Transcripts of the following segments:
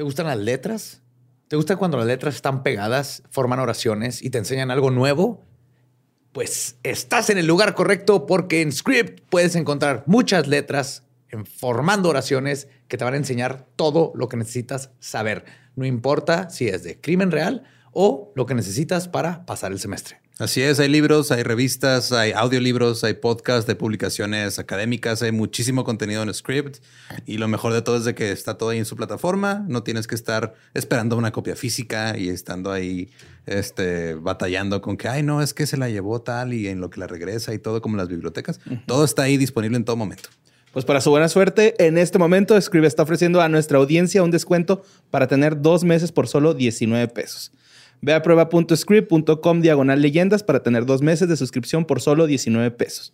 ¿Te gustan las letras? ¿Te gusta cuando las letras están pegadas, forman oraciones y te enseñan algo nuevo? Pues estás en el lugar correcto porque en Script puedes encontrar muchas letras formando oraciones que te van a enseñar todo lo que necesitas saber. No importa si es de crimen real o lo que necesitas para pasar el semestre. Así es, hay libros, hay revistas, hay audiolibros, hay podcasts de publicaciones académicas, hay muchísimo contenido en Script y lo mejor de todo es de que está todo ahí en su plataforma, no tienes que estar esperando una copia física y estando ahí este, batallando con que, ay, no, es que se la llevó tal y en lo que la regresa y todo como las bibliotecas. Todo está ahí disponible en todo momento. Pues para su buena suerte, en este momento Scribe está ofreciendo a nuestra audiencia un descuento para tener dos meses por solo 19 pesos. Ve a prueba.script.com diagonal leyendas para tener dos meses de suscripción por solo 19 pesos.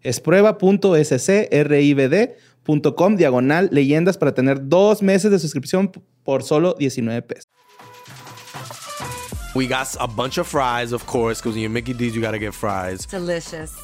Es prueba.scribd.com diagonal leyendas para tener dos meses de suscripción por solo 19 pesos. We got a bunch of fries, of course, because when you're Mickey D's, you got to get fries. Delicious.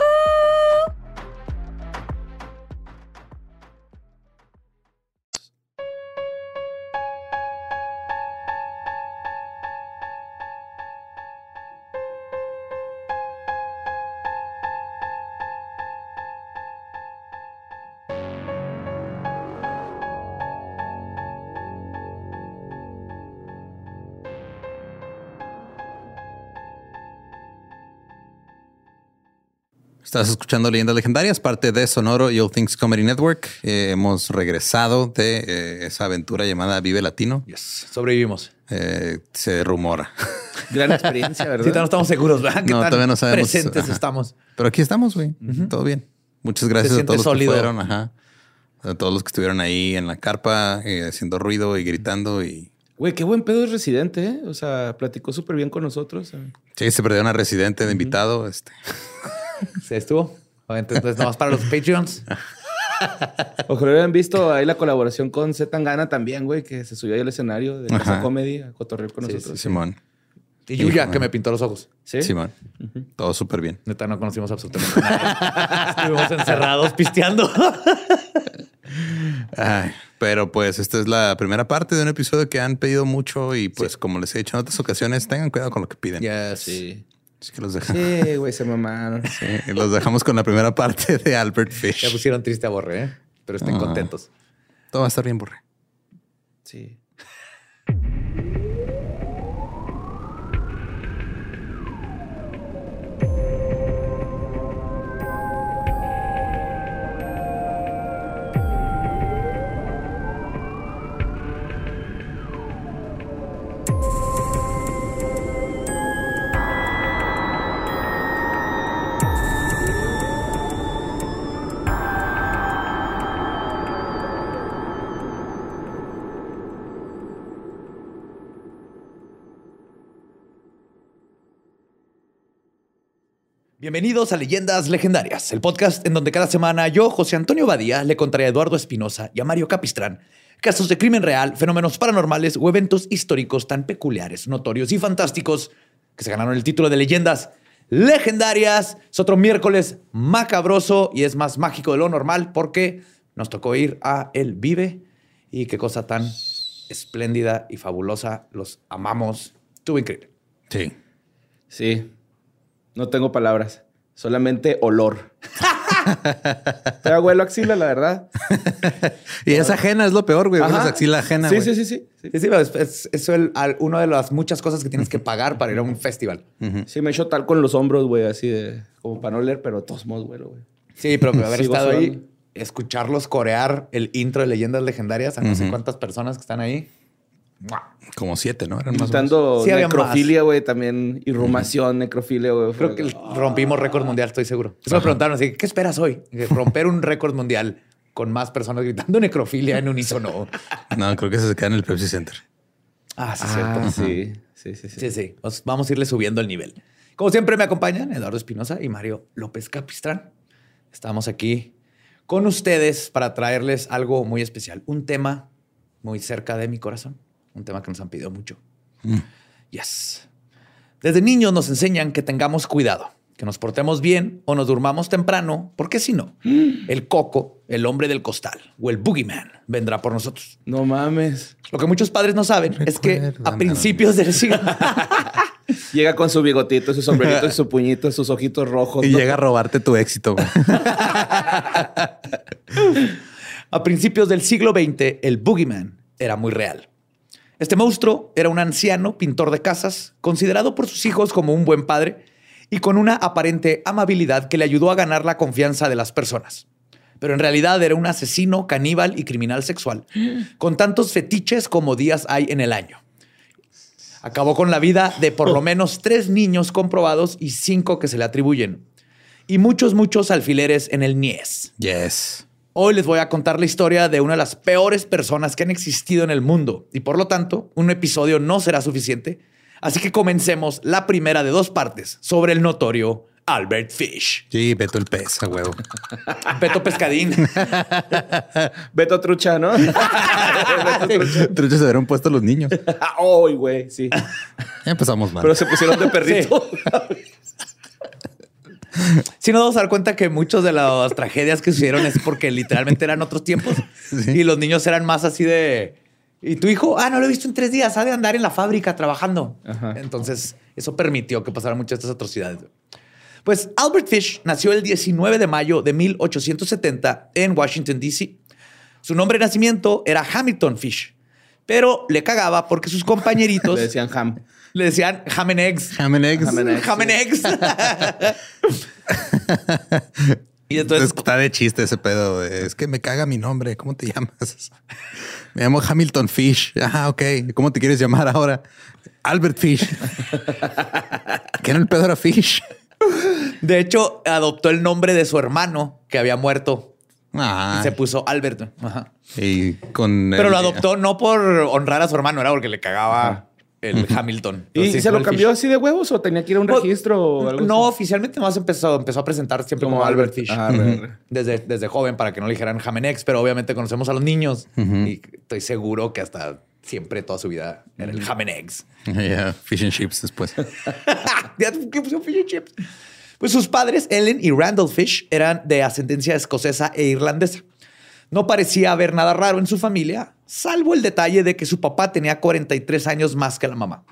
Estás escuchando Leyendas Legendarias, parte de Sonoro y All Things Comedy Network. Eh, hemos regresado de eh, esa aventura llamada Vive Latino. Yes. Sobrevivimos. Eh, se rumora. Gran experiencia, ¿verdad? Sí, no estamos seguros, ¿verdad? No, todavía no sabemos. Presentes Ajá. estamos. Pero aquí estamos, güey. Todo bien. Muchas gracias a todos los que fueron. Ajá. A todos los que estuvieron ahí en la carpa, eh, haciendo ruido y gritando. Y Güey, qué buen pedo es residente, ¿eh? O sea, platicó súper bien con nosotros. sí, se perdió una residente de invitado. Este. Se estuvo. Entonces, nomás para los Patreons. Ojalá hubieran visto ahí la colaboración con Z Tangana también, güey, que se subió ahí al escenario de Casa. Comedy a cotorrear con nosotros. Simón. Y Yuya, que me pintó los ojos. ¿Sí? Simón. Todo súper bien. Neta, no conocimos absolutamente nada. Estuvimos encerrados pisteando. Ay, pero pues esta es la primera parte de un episodio que han pedido mucho y pues como les he dicho en otras ocasiones, tengan cuidado con lo que piden. Yes. Sí. Así que los, deja- Sí, güey, se mamaron. sí, los dejamos con la primera parte de Albert Ya Fish. pusieron triste a Borre, ¿eh? Pero estén Ah. contentos. Todo va a estar bien, Borre. Sí. Bienvenidos a Leyendas Legendarias, el podcast en donde cada semana yo, José Antonio Badía, le contaré a Eduardo Espinosa y a Mario Capistrán casos de crimen real, fenómenos paranormales o eventos históricos tan peculiares, notorios y fantásticos que se ganaron el título de Leyendas Legendarias. Es otro miércoles macabroso y es más mágico de lo normal porque nos tocó ir a El Vive y qué cosa tan espléndida y fabulosa. Los amamos. Estuvo increíble. Sí. Sí. No tengo palabras. Solamente olor. Pero huelo axila, la verdad. Y es ajena, es lo peor, güey. Es axila ajena. Sí, güey. sí, sí, sí. Sí, Sí, es, es, es el- al- una de las muchas cosas que tienes que pagar para ir a un festival. Sí, me echo tal con los hombros, güey, así de... Como para no leer, pero de todos modos huelo, güey. Sí, pero haber estado ahí, escucharlos corear el intro de Leyendas Legendarias a no sé cuántas personas que están ahí. Como siete, ¿no? Eran más o menos. Quitando Sí, había necrofilia, güey, también. Irrumación, necrofilia, güey. Creo que rompimos récord mundial, estoy seguro. Eso me preguntaron así, ¿qué esperas hoy? Romper un récord mundial con más personas gritando necrofilia en unísono. No, creo que se queda en el Pepsi Center. Ah, sí, Ah, cierto. sí. Sí, sí, sí. Sí, sí. Os- vamos a irle subiendo el nivel. Como siempre me acompañan Eduardo Espinosa y Mario López Capistrán. Estamos aquí con ustedes para traerles algo muy especial, un tema muy cerca de mi corazón, un tema que nos han pedido mucho. Yes. Desde niños nos enseñan que tengamos cuidado, que nos portemos bien o nos durmamos temprano, porque si no, el coco, el hombre del costal o el boogeyman vendrá por nosotros. No mames. Lo que muchos padres no saben es que a principios del siglo Llega con su bigotito, su sombrerito, y su puñito, sus ojitos rojos. Y ¿no? llega a robarte tu éxito. A principios del siglo XX, el boogeyman era muy real. Este monstruo era un anciano pintor de casas, considerado por sus hijos como un buen padre y con una aparente amabilidad que le ayudó a ganar la confianza de las personas. Pero en realidad era un asesino, caníbal y criminal sexual, con tantos fetiches como días hay en el año. Acabó con la vida de por lo menos tres niños comprobados y cinco que se le atribuyen. Y muchos, muchos alfileres en el Nies. Yes. Hoy les voy a contar la historia de una de las peores personas que han existido en el mundo y por lo tanto un episodio no será suficiente. Así que comencemos la primera de dos partes sobre el notorio Albert Fish. Sí, Beto el pez, a huevo. Beto Pescadín. Beto Trucha, ¿no? Truchas se hubieran puesto los niños. Ay, güey, sí. Ya empezamos mal. Pero se pusieron de perrito. Si nos vamos a dar cuenta que muchas de las tragedias que sucedieron es porque literalmente eran otros tiempos y los niños eran más así de... Y tu hijo, ah, no lo he visto en tres días, ha de andar en la fábrica trabajando. Ajá. Entonces, eso permitió que pasaran muchas de estas atrocidades. Pues Albert Fish nació el 19 de mayo de 1870 en Washington, D.C. Su nombre de nacimiento era Hamilton Fish, pero le cagaba porque sus compañeritos Le decían ham. Le decían ham and eggs. Ham and eggs. Ham and eggs. Ham and eggs. y entonces, Entonces, está de chiste ese pedo. de, Es que me caga mi nombre. ¿Cómo te llamas? Me llamo Hamilton Fish. Ah, ok. ¿Cómo te quieres llamar ahora? Albert Fish. ¿Qué era el pedo era Fish? de hecho, adoptó el nombre de su hermano que había muerto Ah, y se puso Albert. Ajá. y con Pero el- lo adoptó no por honrar a su hermano, era porque le cagaba el Hamilton. ¿Y Entonces, se lo cambió Fish. así de huevos o tenía que ir a un Pues, registro o algo No, así? oficialmente más empezó, empezó a presentar siempre como, Albert Fish. Ah. Desde, desde joven para que no le dijeran Jamenex, pero obviamente conocemos a los niños y estoy seguro que hasta siempre toda su vida era el Jamenex. Yeah, fish and chips después. ¿Qué puso fish and chips? Pues sus padres, Ellen y Randall Fish, eran de ascendencia escocesa e irlandesa. No parecía haber nada raro en su familia, salvo el detalle de que su papá tenía 43 años más que la mamá.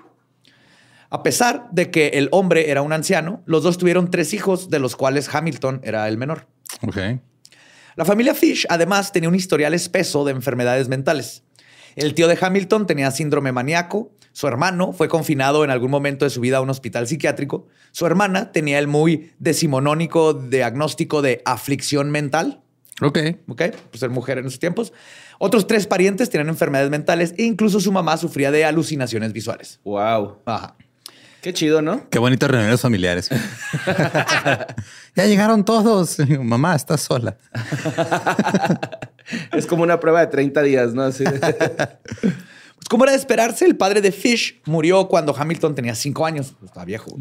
A pesar de que el hombre era un anciano, los dos tuvieron tres hijos, de los cuales Hamilton era el menor. Ok. La familia Fish además tenía un historial espeso de enfermedades mentales. El tío de Hamilton tenía síndrome maníaco, su hermano fue confinado en algún momento de su vida a un hospital psiquiátrico, su hermana tenía el muy decimonónico diagnóstico de aflicción mental, Ok. ¿ok? Pues ser mujer en esos tiempos. Otros tres parientes tenían enfermedades mentales e incluso su mamá sufría de alucinaciones visuales. Wow. Ajá. Qué chido, ¿no? Qué bonitas reuniones familiares. ya llegaron todos. Mamá, estás sola. Es como una prueba de 30 días, ¿no? Así de- Pues como era de esperarse, el padre de Fish murió cuando Hamilton tenía cinco años. Estaba viejo.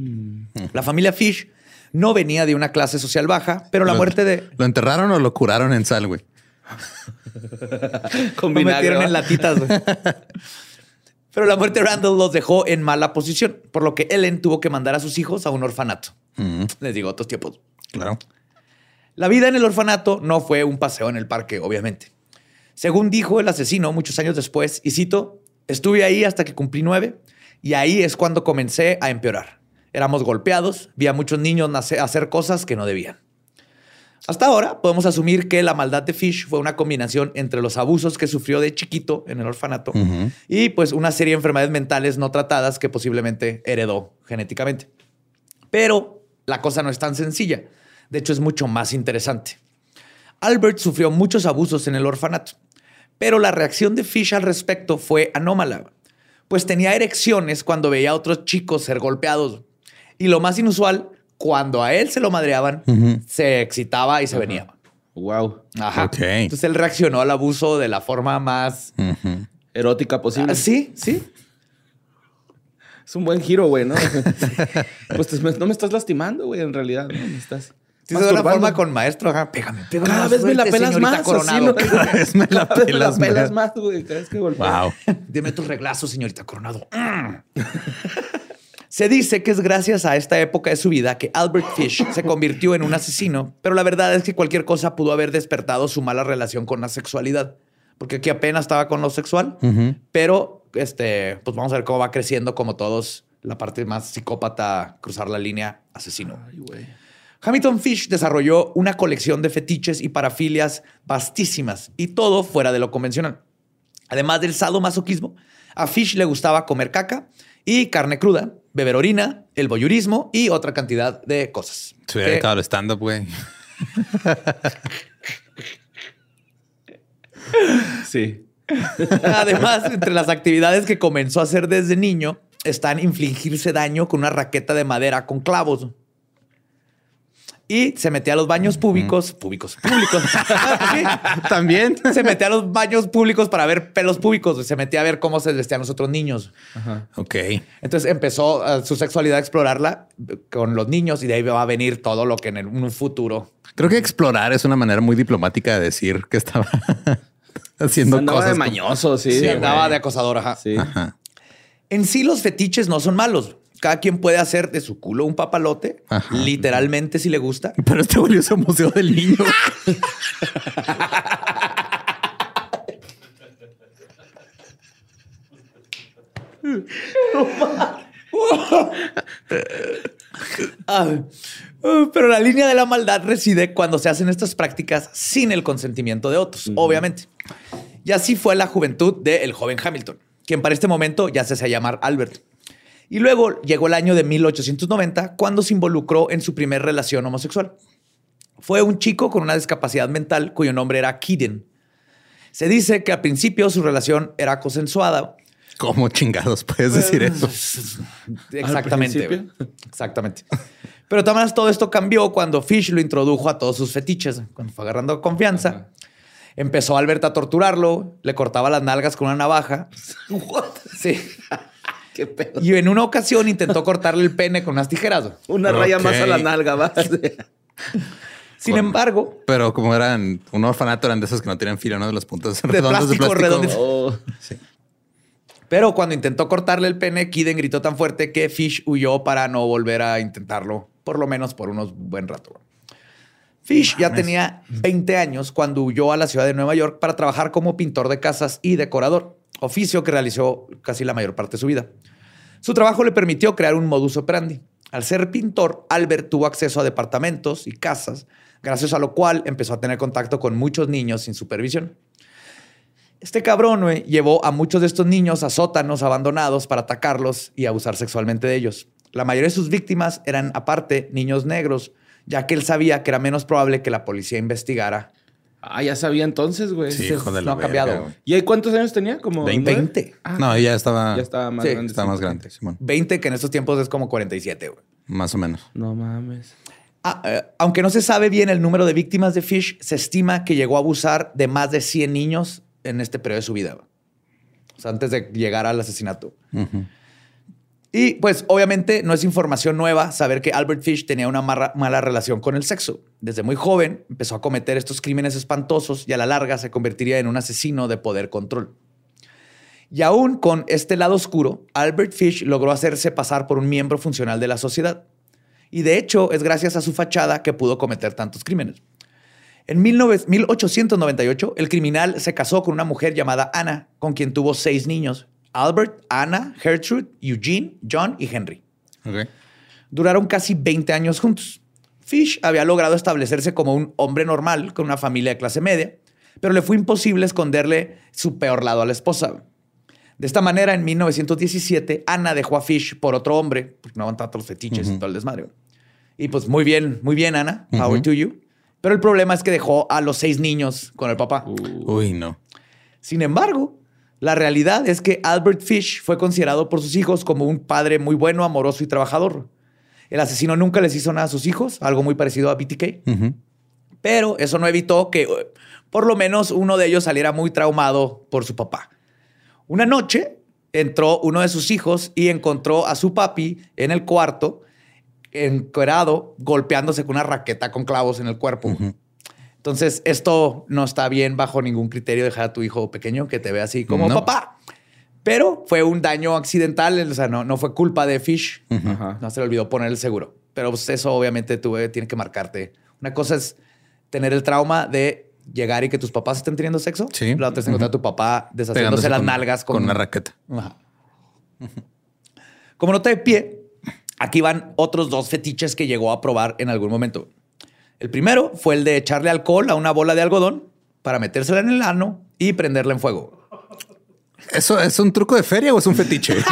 La familia Fish no venía de una clase social baja, pero la Lo- muerte de... ¿Lo enterraron o lo curaron en sal, güey? con Lo metieron ¿va? en latitas. güey. Pero la muerte de Randall los dejó en mala posición, por lo que Ellen tuvo que mandar a sus hijos a un orfanato. Mm, Les digo, otros tiempos. claro. La vida en el orfanato no fue un paseo en el parque, obviamente. Según dijo el asesino muchos años después, y cito, estuve ahí hasta que cumplí nueve y ahí es cuando comencé a empeorar. Éramos golpeados, vi a muchos niños hacer cosas que no debían. Hasta ahora podemos asumir que la maldad de Fish fue una combinación entre los abusos que sufrió de chiquito en el orfanato y pues una serie de enfermedades mentales no tratadas que posiblemente heredó genéticamente. Pero la cosa no es tan sencilla. De hecho, es mucho más interesante. Albert sufrió muchos abusos en el orfanato, pero la reacción de Fish al respecto fue anómala, pues tenía erecciones cuando veía a otros chicos ser golpeados. Y lo más inusual, cuando a él se lo madreaban, se excitaba y se venía. Wow. Ajá. Ok. Entonces él reaccionó al abuso de la forma más... Erótica posible. Ah, sí, sí. Es un buen giro, güey, ¿no? pues te- no me estás lastimando, güey, en realidad. ¿no? Me estás... Sí, de una Masturbando. forma con maestro. ajá, Pégame, pégame. Cada vez me la pelas más. Coronado. ¿no? Cada vez me la Cada vez pelas más. güey. Cada vez que golpea. Wow. Dime tus reglazos, señorita Coronado. Se dice que es gracias a esta época de su vida que Albert Fish se convirtió en un asesino, pero la verdad es que cualquier cosa pudo haber despertado su mala relación con la sexualidad, porque aquí apenas estaba con lo sexual, pero este, pues vamos a ver cómo va creciendo como todos la parte más psicópata, cruzar la línea asesino. Hamilton Fish desarrolló una colección de fetiches y parafilias vastísimas y todo fuera de lo convencional. Además del sadomasoquismo, a Fish le gustaba comer caca y carne cruda, beber orina, el voyurismo y otra cantidad de cosas. Se hubiera el stand-up, güey. Sí. Además, entre las actividades que comenzó a hacer desde niño están infligirse daño con una raqueta de madera con clavos. Y se metía a los baños públicos, públicos, públicos. Sí. También. Se metía a los baños públicos para ver pelos públicos. Se metía a ver cómo se vestían los otros niños. Ok. Entonces empezó eh, su sexualidad a explorarla con los niños y de ahí va a venir todo lo que en, el- en un futuro. Creo que explorar es una manera muy diplomática de decir que estaba haciendo Andaba cosas. de mañoso, sí. Sí, güey. andaba de acosador. Ajá. Sí. Ajá. En sí, los fetiches no son malos. Cada quien puede hacer de su culo un papalote, Ajá. literalmente si le gusta. Pero este volvió ese museo del niño. Uh, pero la línea de la maldad reside cuando se hacen estas prácticas sin el consentimiento de otros, obviamente. Y así fue la juventud del joven Hamilton, quien para este momento ya se hacía llamar Albert. Y luego llegó el año de 1890 cuando se involucró en su primer relación homosexual. Fue un chico con una discapacidad mental cuyo nombre era Kiden. Se dice que al principio su relación era consensuada. ¿Cómo chingados puedes decir eso? Exactamente. Exactamente. Pero también todo esto cambió cuando Fish lo introdujo a todos sus fetiches. Cuando fue agarrando confianza, empezó Albert a torturarlo, le cortaba las nalgas con una navaja. Sí. Qué pedo. Y en una ocasión intentó cortarle el pene con unas tijeras. Una raya más a la nalga, va. Sin Con- embargo, Pero como eran un orfanato, eran de esos que no tienen filo, ¿no? De las puntas De redondas plástico, redonditas. Oh, pero cuando intentó cortarle el pene, Kiden gritó tan fuerte que Fish huyó para no volver a intentarlo, por lo menos por unos buen rato. Fish ya tenía 20 años cuando huyó a la ciudad de Nueva York para trabajar como pintor de casas y decorador, oficio que realizó casi la mayor parte de su vida. Su trabajo le permitió crear un modus operandi. Al ser pintor, Albert tuvo acceso a departamentos y casas, gracias a lo cual empezó a tener contacto con muchos niños sin supervisión. Este cabrón llevó a muchos de estos niños a sótanos abandonados para atacarlos y abusar sexualmente de ellos. La mayoría de sus víctimas eran, aparte, niños negros, ya que él sabía que era menos probable que la policía investigara. Ah, ya sabía entonces, güey. Sí, hijo de no la ha cambiado, verga, güey. güey. ¿Y ahí cuántos años tenía? Como 20. nueve? 20. No, ya estaba, Ya estaba más Sí, grande. estaba más grande, Simón. 20 que en estos tiempos es como 47. güey. Más o menos. No mames. Ah, eh, aunque no se sabe bien el número de víctimas de Fish, se estima que llegó a abusar de más de 100 niños en este periodo de su vida. güey. O sea, antes de llegar al asesinato. Ujú. Y pues obviamente no es información nueva saber que Albert Fish tenía una mala relación con el sexo. Desde muy joven empezó a cometer estos crímenes espantosos y a la larga se convertiría en un asesino de poder control. Y aún con este lado oscuro, Albert Fish logró hacerse pasar por un miembro funcional de la sociedad. Y de hecho es gracias a su fachada que pudo cometer tantos crímenes. En 19 1898, el criminal se casó con una mujer llamada Anna, con quien tuvo seis niños. Albert, Anna, Gertrude, Eugene, John y Henry. Duraron casi 20 años juntos. Fish había logrado establecerse como un hombre normal con una familia de clase media, pero le fue imposible esconderle su peor lado a la esposa. De esta manera, en 1917, Anna dejó a Fish por otro hombre, porque no aguantaba todos los fetiches y todo el desmadre. Y pues muy bien, muy bien, Ana. Power to you. Pero el problema es que dejó a los seis niños con el papá. Uy, no. Sin embargo, la realidad es que Albert Fish fue considerado por sus hijos como un padre muy bueno, amoroso y trabajador. El asesino nunca les hizo nada a sus hijos, algo muy parecido a BTK. Pero eso no evitó que eh, por lo menos uno de ellos saliera muy traumado por su papá. Una noche entró uno de sus hijos y encontró a su papi en el cuarto encuerado, golpeándose con una raqueta con clavos en el cuerpo. Entonces, esto no está bien bajo ningún criterio dejar a tu hijo pequeño que te vea así como No. papá. Pero fue un daño accidental, o sea, no, no fue culpa de Fish. Ajá. No se le olvidó poner el seguro. Pero pues, eso obviamente tuve, tiene que marcarte. Una cosa es tener el trauma de llegar y que tus papás estén teniendo sexo. Sí. La otra es encontrar a tu papá deshaciéndose Pegándose las con- nalgas con, con una raqueta. Ajá. Como nota de pie, aquí van otros dos fetiches que llegó a probar en algún momento. El primero fue el de echarle alcohol a una bola de algodón para metérsela en el ano y prenderla en fuego. ¿Eso es un truco de feria o es un fetiche?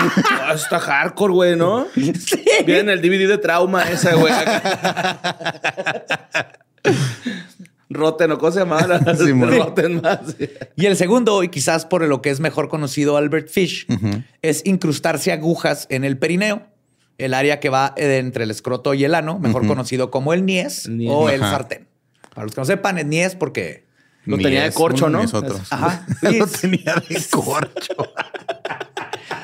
Ah, está hardcore, güey, ¿no? Sí. Viene el DVD de trauma ese, güey. Roten, ¿o se llama? Sí. Roten más. Y el segundo, y quizás por lo que es mejor conocido Albert Fish, es incrustarse agujas en el perineo, el área que va eh, entre el escroto y el ano, mejor conocido como el niés, El niés. o el sartén. Para los que no sepan, el niés porque... Lo tenía de corcho, uno ¿no? otro. Ajá. Lo tenía de corcho.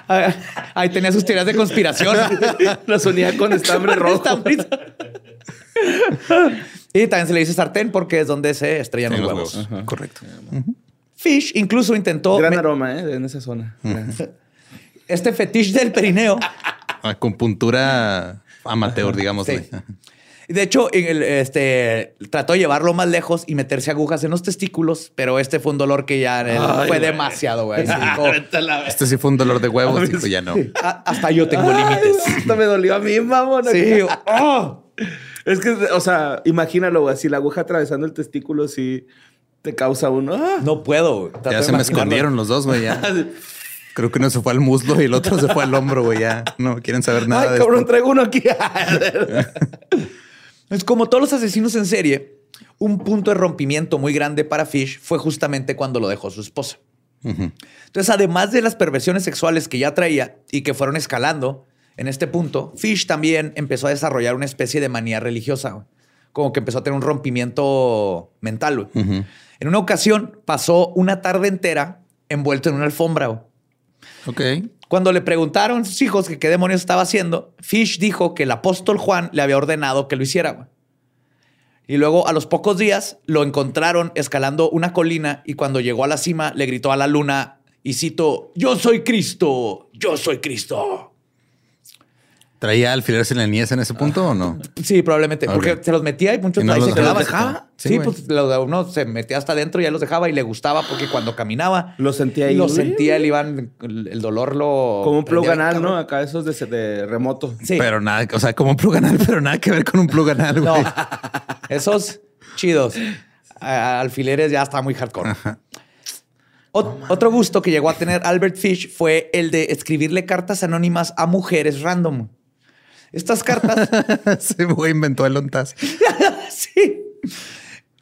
Ah, Ahí tenía sus teorías de conspiración. Los unía con estambre rojo. Y también se le dice sartén porque es donde se estrellan los los huevos. huevos. Correcto. Fish incluso intentó Gran aroma, ¿eh? En esa zona. este fetiche del perineo. Acupuntura amateur, digamos. Sí. De hecho, en el- este, trató de llevarlo más lejos y meterse agujas en los testículos, pero este fue un dolor que ya Ay, fue demasiado, güey. Este sí fue un dolor de huevos, dijo ya no. "Ah, hasta yo tengo límites. Esto me dolió a mí, mamón. Sí. ¡oh! Es que, o sea, imagínalo, güey. Si la aguja atravesando el testículo, sí te causa uno. ¡ah! No puedo. Ya se me escondieron los dos, güey. Creo que uno se fue al muslo y el otro se fue al hombro, güey. Ya no quieren saber nada Ay, de cabrón, esto. traigo uno aquí. Es como todos los asesinos en serie, un punto de rompimiento muy grande para Fish fue justamente cuando lo dejó su esposa. Entonces, además de las perversiones sexuales que ya traía y que fueron escalando en este punto, Fish también empezó a desarrollar una especie de manía religiosa, güey. como que empezó a tener un rompimiento mental. güey. En una ocasión pasó una tarde entera envuelto en una alfombra. güey. Cuando le preguntaron a sus hijos que qué demonios estaba haciendo, Fish dijo que el apóstol Juan le había ordenado que lo hiciera. Y luego, a los pocos días, lo encontraron escalando una colina y cuando llegó a la cima, le gritó a la luna y cito, yo soy Cristo, yo soy Cristo. ¿Traía alfileres en la niñez en ese punto o no? Sí, probablemente, porque se los metía y muchos ¿Y no ahí los se quedaban. dejaba? Sí, Sí, pues lo- uno se metía hasta adentro y ya los dejaba y le gustaba porque cuando caminaba, Lo sentía ahí. lo sentía, él iban, el el dolor lo... Como un plug anal, ¿no? Acá esos de, de remoto. Sí. Pero nada, o sea, como un plug anal, pero nada que ver con un plug anal, No, güey. esos chidos. Alfileres ya está muy hardcore. Ot- otro gusto que llegó a tener Albert Fish fue el de escribirle cartas anónimas a mujeres random. Estas cartas, güey inventó el ontas. sí.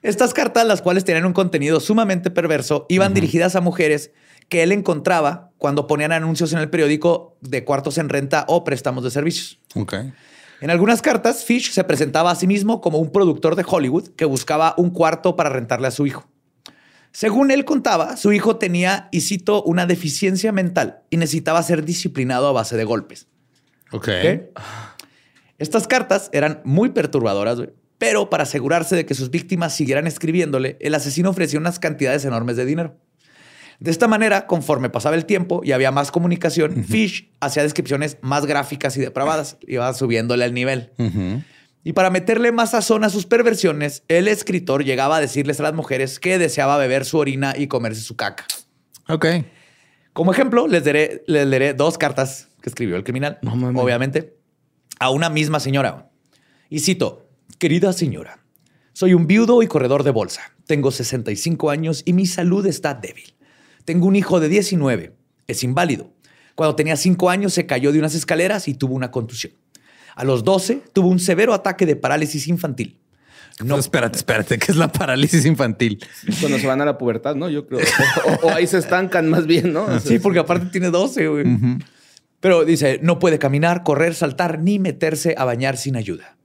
Estas cartas, las cuales tenían un contenido sumamente perverso, iban dirigidas a mujeres que él encontraba cuando ponían anuncios en el periódico de cuartos en renta o préstamos de servicios. Ok. En algunas cartas, Fish se presentaba a sí mismo como un productor de Hollywood que buscaba un cuarto para rentarle a su hijo. Según él contaba, su hijo tenía, y cito, una deficiencia mental y necesitaba ser disciplinado a base de golpes. Ok. ¿ok? Estas cartas eran muy perturbadoras, pero para asegurarse de que sus víctimas siguieran escribiéndole, el asesino ofrecía unas cantidades enormes de dinero. De esta manera, conforme pasaba el tiempo y había más comunicación, Fish hacía descripciones más gráficas y depravadas, iba subiéndole el nivel. Y para meterle más sazón a sus perversiones, el escritor llegaba a decirles a las mujeres que deseaba beber su orina y comerse su caca. Ok. Como ejemplo, les leeré dos cartas que escribió el criminal, No obviamente, a una misma señora. Y cito, querida señora, soy un viudo y corredor de bolsa. Tengo 65 años y mi salud está débil. Tengo un hijo de 19. Es inválido. Cuando tenía 5 años se cayó de unas escaleras y tuvo una contusión. A los 12 tuvo un severo ataque de parálisis infantil. No, espérate, espérate, que es la parálisis infantil. Cuando se van a la pubertad, ¿no? Yo creo. O, o ahí se estancan más bien, ¿no? Sí, porque aparte tiene 12, güey. Pero dice, no puede caminar, correr, saltar, ni meterse a bañar sin ayuda.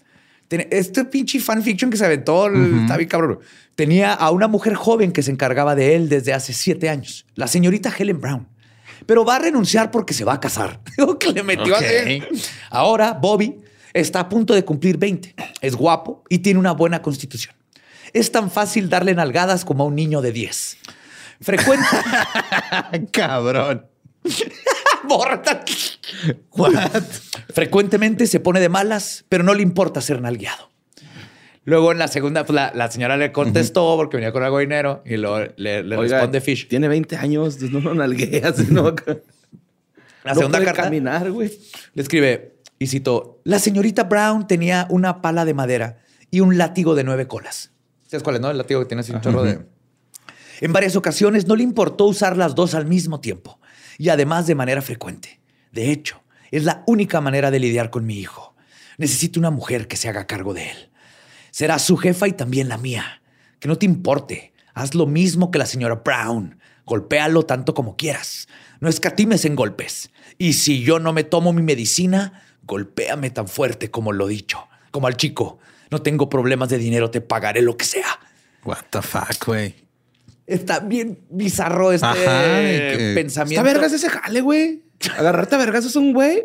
Este pinche fanfiction que se aventó, el- está bien cabrón. Tenía a una mujer joven que se encargaba de él desde hace siete años, la señorita Helen Brown. Pero va a renunciar porque se va a casar. Digo que le metió Ok. así. Ahora, Bobby Está a punto de cumplir 20. Es guapo y tiene una buena constitución. Es tan fácil darle nalgadas como a un niño de 10. Frecuente. Cabrón. Borra. Frecuentemente se pone de malas, pero no le importa ser nalgueado. Luego en la segunda, pues, la, la señora le contestó porque venía con algo de dinero y luego le, le Oiga, responde Fish. Tiene 20 años, no lo nalgueas. No, La no segunda puede carta caminar, güey. le escribe y cito: La señorita Brown tenía una pala de madera y un látigo de nueve colas. ¿Sabes cuál es, no? El látigo que tiene así un chorro de. En varias ocasiones no le importó usar las dos al mismo tiempo y además de manera frecuente. De hecho, es la única manera de lidiar con mi hijo. Necesito una mujer que se haga cargo de él. Será su jefa y también la mía. Que no te importe. Haz lo mismo que la señora Brown. Golpéalo tanto como quieras. No escatimes en golpes. Y si yo no me tomo mi medicina, golpéame tan fuerte como lo dicho. Como al chico. No tengo problemas de dinero, te pagaré lo que sea. What the fuck, güey. Está bien bizarro este Ajá, y que- pensamiento. Está vergas ese jale, güey. Agarrarte a vergas es un güey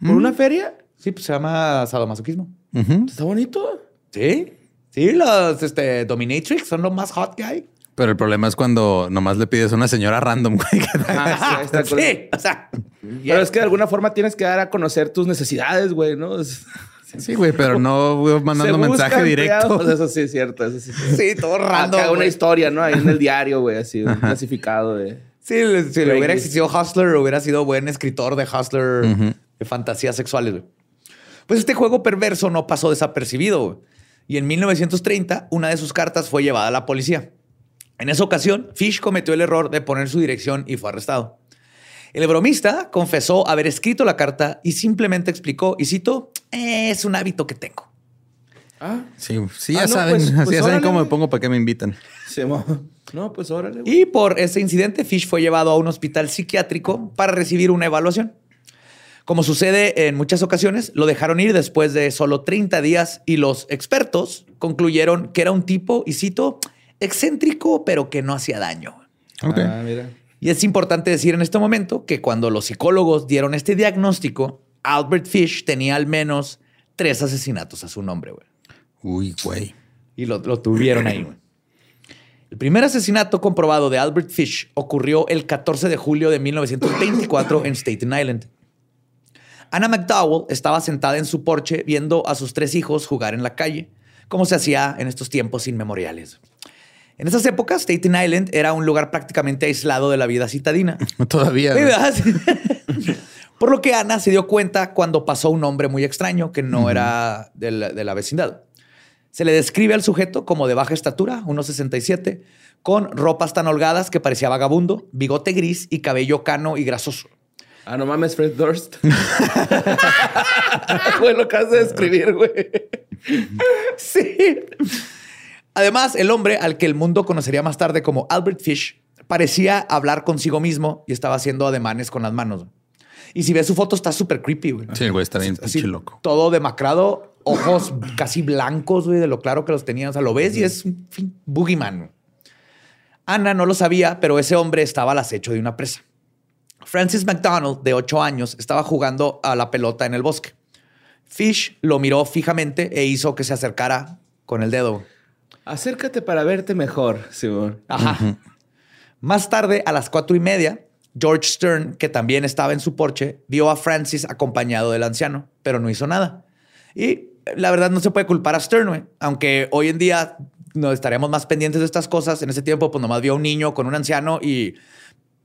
por una feria. Sí, pues se llama sadomasoquismo. Está bonito. Sí. Sí, los este, dominatrix son lo más hot que hay. Pero el problema es cuando nomás le pides a una señora random, güey. que Ah, sí, sí, o sea. Pero es que de alguna forma tienes que dar a conocer tus necesidades, güey, ¿no? Sí, güey, pero no güey, mandando mensaje directo. Eso sí es cierto. Eso sí, es cierto. Sí, todo random. Acá una historia, ¿no? Ahí en el diario, güey, así, un clasificado de... Sí, le- si le hubiera existido Hustler, hubiera sido buen escritor de Hustler de fantasías sexuales. güey. Pues este juego perverso no pasó desapercibido. güey. Y en 1930, una de sus cartas fue llevada a la policía. En esa ocasión, Fish cometió el error de poner su dirección y fue arrestado. El bromista confesó haber escrito la carta y simplemente explicó, y cito, es un hábito que tengo. Ah, Sí, sí, ya Ah, no, saben. pues- sí, pues ya saben órale, cómo me pongo para qué me invitan. mo- No, pues órale, güey. Y por ese incidente, Fish fue llevado a un hospital psiquiátrico para recibir una evaluación. Como sucede en muchas ocasiones, lo dejaron ir después de solo 30 días y los expertos concluyeron que era un tipo, y cito, excéntrico, pero que no hacía daño. Ok. Ah, mira. Y es importante decir en este momento que cuando los psicólogos dieron este diagnóstico, Albert Fish tenía al menos tres asesinatos a su nombre. güey. Uy, güey. Y lo, lo tuvieron ahí. güey. El primer asesinato comprobado de Albert Fish ocurrió el 14 de julio de 1924 en Staten Island. Anna McDowell estaba sentada en su porche viendo a sus tres hijos jugar en la calle, como se hacía en estos tiempos inmemoriales. En esas épocas, Staten Island era un lugar prácticamente aislado de la vida citadina. Todavía. ¿verdad? Por lo que Ana se dio cuenta cuando pasó un hombre muy extraño que no era de la, de la vecindad. Se le describe al sujeto como de baja estatura, 1,67, con ropas tan holgadas que parecía vagabundo, bigote gris y cabello cano y grasoso. Ah, no mames, Fred Durst. Güey, lo acabas de describir, güey. Sí. Además, el hombre al que el mundo conocería más tarde como Albert Fish parecía hablar consigo mismo y estaba haciendo ademanes con las manos. Y si ves su foto, está súper creepy, güey. Sí, güey está bien Así, pinche loco. Todo demacrado, ojos casi blancos, güey, de lo claro que los tenía. O sea, lo ves y es un boogeyman. Ana no lo sabía, pero ese hombre estaba al acecho de una presa. Francis McDonald, de ocho años, estaba jugando a la pelota en el bosque. Fish lo miró fijamente e hizo que se acercara con el dedo. Acércate para verte mejor, Simón. Ajá. Más tarde, a las cuatro y media, George Stern, que también estaba en su porche, vio a Francis acompañado del anciano, pero no hizo nada. Y la verdad no se puede culpar a Stern. Aunque hoy en día no estaríamos más pendientes de estas cosas. En ese tiempo, pues nomás vio a un niño con un anciano y